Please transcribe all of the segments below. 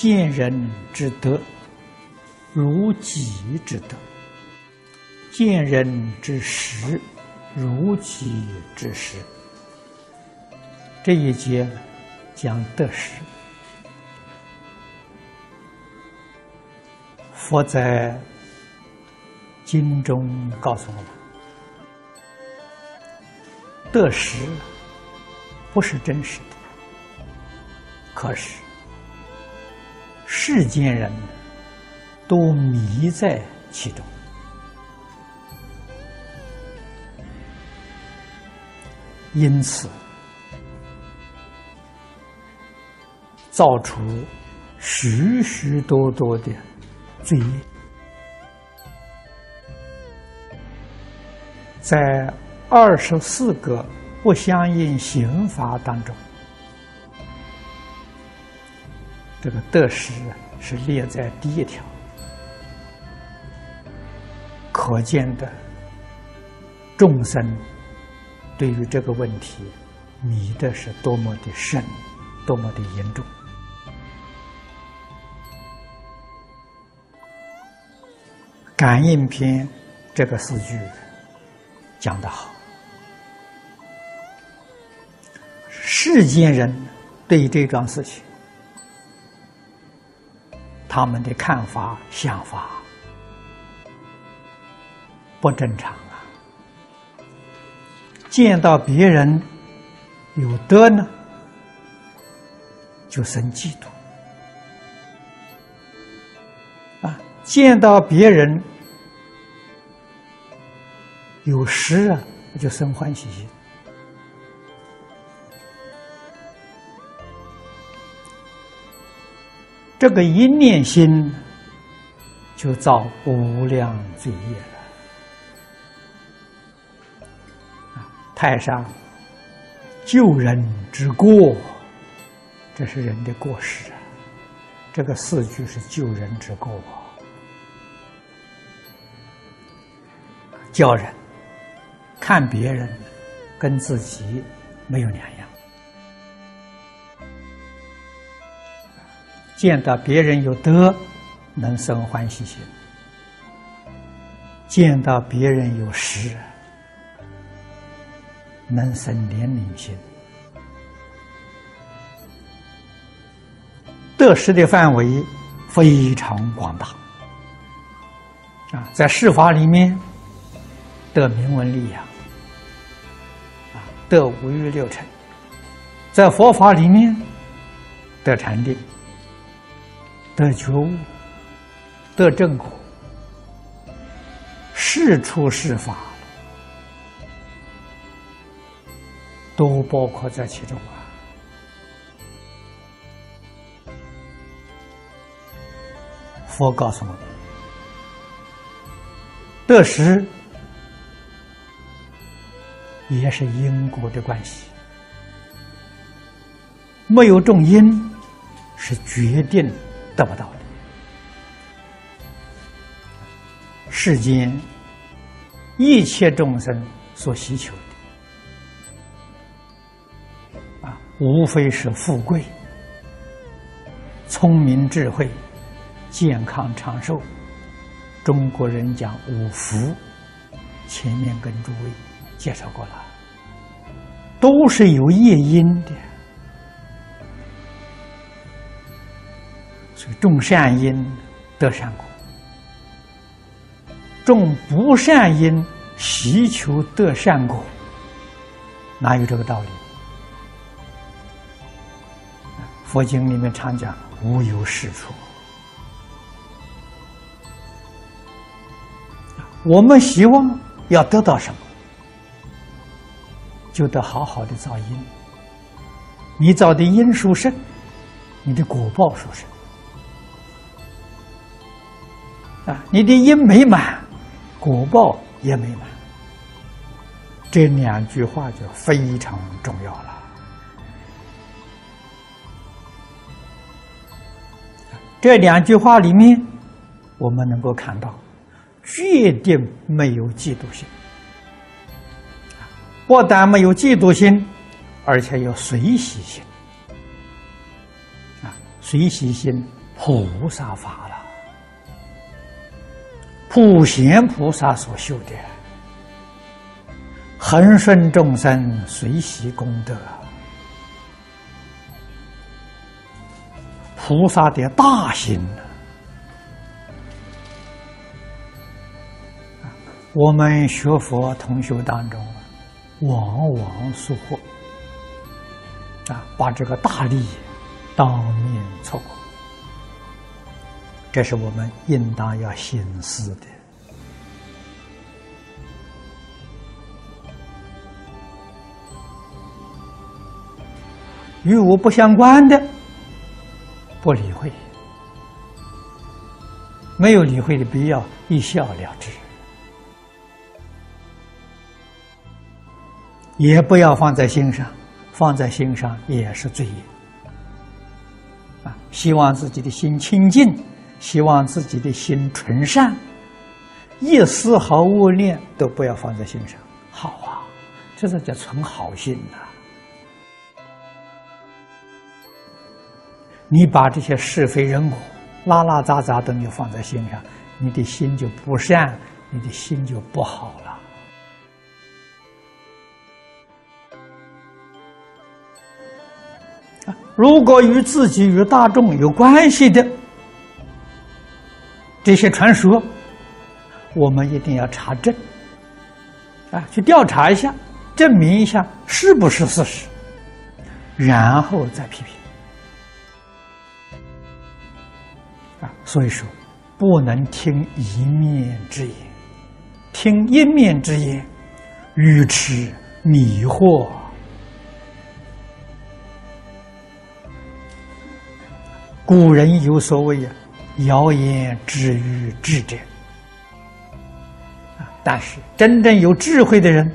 见人之德，如己之德；见人之实，如己之实。这一节讲得失。佛在经中告诉我们：得失不是真实的，可是。世间人都迷在其中，因此造出许许多多的罪业。在二十四个不相应刑罚当中。这个得失是列在第一条，可见的众生对于这个问题迷的是多么的深，多么的严重。感应篇这个四句讲得好，世间人对这桩事情。他们的看法、想法不正常啊！见到别人有德呢，就生嫉妒；啊，见到别人有失啊，就生欢喜心。这个一念心，就造无量罪业了。太上救人之过，这是人的过失啊。这个四句是救人之过，叫人看别人跟自己没有两样。见到别人有德，能生欢喜心；见到别人有失，能生怜悯心。得失的范围非常广大啊，在世法里面得名闻利养，啊，得五欲六尘；在佛法里面得禅定。得觉悟，得正果，事出事法，都包括在其中啊！佛告诉我们，得失也是因果的关系，没有种因，是决定。得不到的，世间一切众生所需求的啊，无非是富贵、聪明、智慧、健康、长寿。中国人讲五福，前面跟诸位介绍过了，都是有业因的。种善因得善果，种不善因祈求得善果，哪有这个道理？佛经里面常讲无有是处。我们希望要得到什么，就得好好的造因。你造的因殊胜，你的果报殊胜。啊，你的因美满，果报也美满。这两句话就非常重要了。这两句话里面，我们能够看到，决定没有嫉妒心。不但没有嫉妒心，而且有随喜心。啊，随喜心菩萨法，普贤菩萨所修的，恒顺众生随喜功德，菩萨的大心我们学佛同修当中，往往疏忽啊，把这个大利当面错过。这是我们应当要醒思的。与我不相关的，不理会，没有理会的必要，一笑了之。也不要放在心上，放在心上也是罪业。啊，希望自己的心清净。希望自己的心纯善，一丝毫恶念都不要放在心上。好啊，这是叫存好心呐。你把这些是非人我、拉拉杂杂都没有放在心上，你的心就不善，你的心就不好了。如果与自己与大众有关系的，这些传说，我们一定要查证，啊，去调查一下，证明一下是不是事实，然后再批评。啊，所以说，不能听一面之言，听一面之言，愚痴迷惑。古人有所谓呀。谣言止于智者啊！但是真正有智慧的人，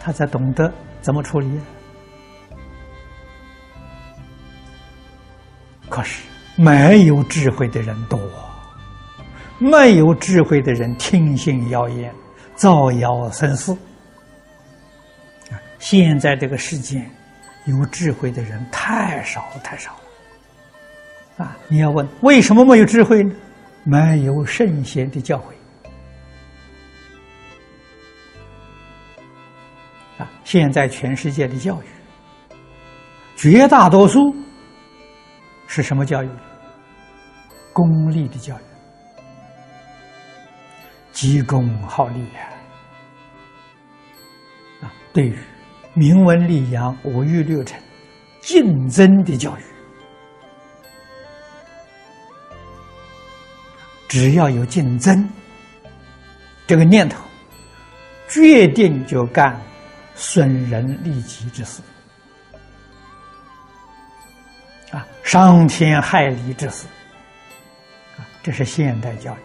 他才懂得怎么处理。可是没有智慧的人多，没有智慧的人听信谣言，造谣生事。现在这个世界，有智慧的人太少太少了。啊！你要问为什么没有智慧呢？没有圣贤的教诲。啊！现在全世界的教育，绝大多数是什么教育？功利的教育，急功好利啊！啊，对于名闻利扬、五欲六尘、竞争的教育。只要有竞争这个念头，决定就干损人利己之事，啊，伤天害理之事，啊，这是现代教育。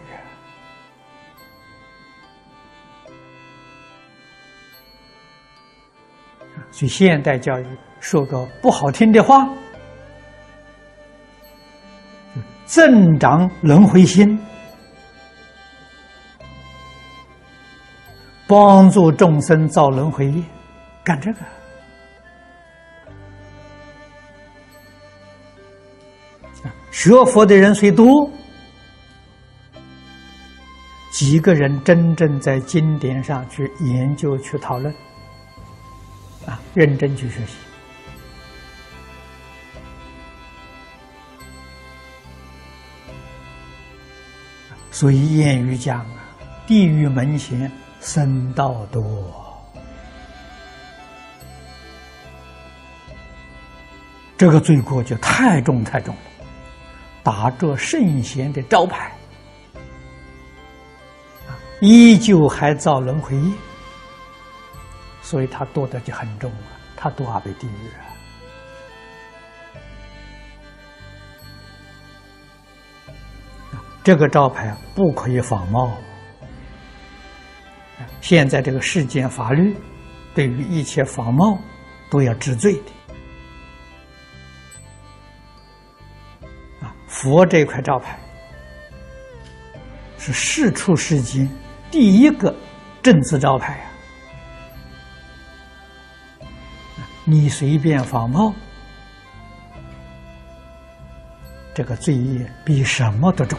所以现代教育说个不好听的话，增长轮回心。帮助众生造轮回业，干这个学佛的人虽多，几个人真正在经典上去研究、去讨论，啊，认真去学习。所以谚语讲啊，地狱门前。僧道多，这个罪过就太重太重了。打着圣贤的招牌，依旧还造轮回业，所以他堕的就很重啊，他堕阿鼻地狱啊。这个招牌不可以仿冒。现在这个世间法律，对于一切仿冒，都要治罪的。啊，佛这块招牌，是世出世间第一个正字招牌啊！你随便仿冒，这个罪业比什么都重。